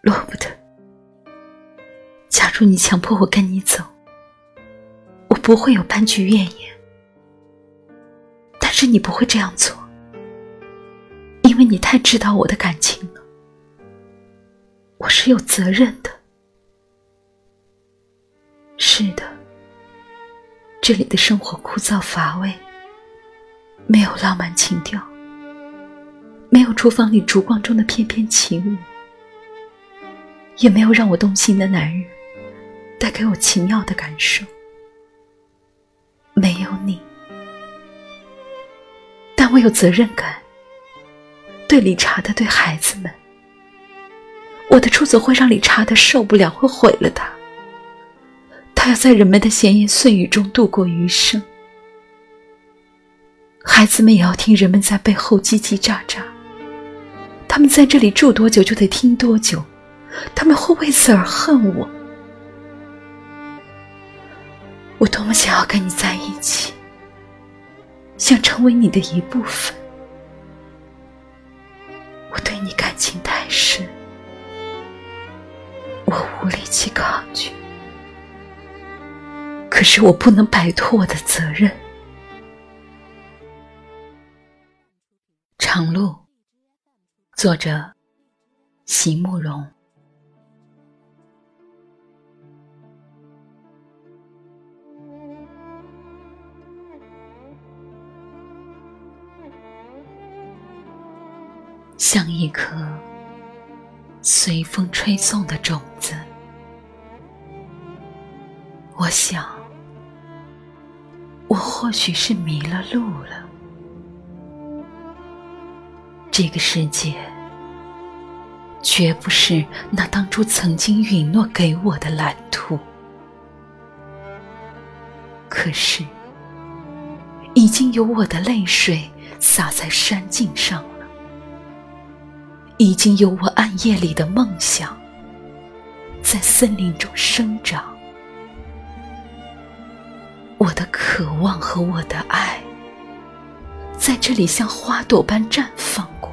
罗伯特，假如你强迫我跟你走，我不会有半句怨言。但是你不会这样做，因为你太知道我的感情了。我是有责任的。是的，这里的生活枯燥乏味，没有浪漫情调，没有厨房里烛光中的翩翩起舞，也没有让我动心的男人带给我奇妙的感受。没有你。但我有责任感，对理查的，对孩子们。我的出走会让理查的受不了，会毁了他。他要在人们的闲言碎语中度过余生。孩子们也要听人们在背后叽叽喳喳。他们在这里住多久，就得听多久。他们会为此而恨我。我多么想要跟你在一起。想成为你的一部分，我对你感情太深，我无力去抗拒。可是我不能摆脱我的责任。长路，作者：席慕容。像一颗随风吹送的种子，我想，我或许是迷了路了。这个世界绝不是那当初曾经允诺给我的蓝图，可是，已经有我的泪水洒在山径上了。已经有我暗夜里的梦想，在森林中生长。我的渴望和我的爱，在这里像花朵般绽放过，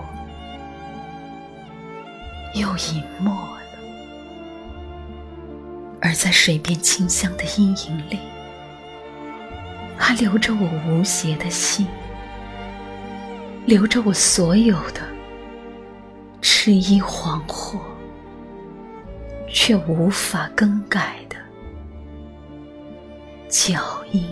又隐没了。而在水边清香的阴影里，还留着我无邪的心，留着我所有的。是一恍惚，却无法更改的脚印。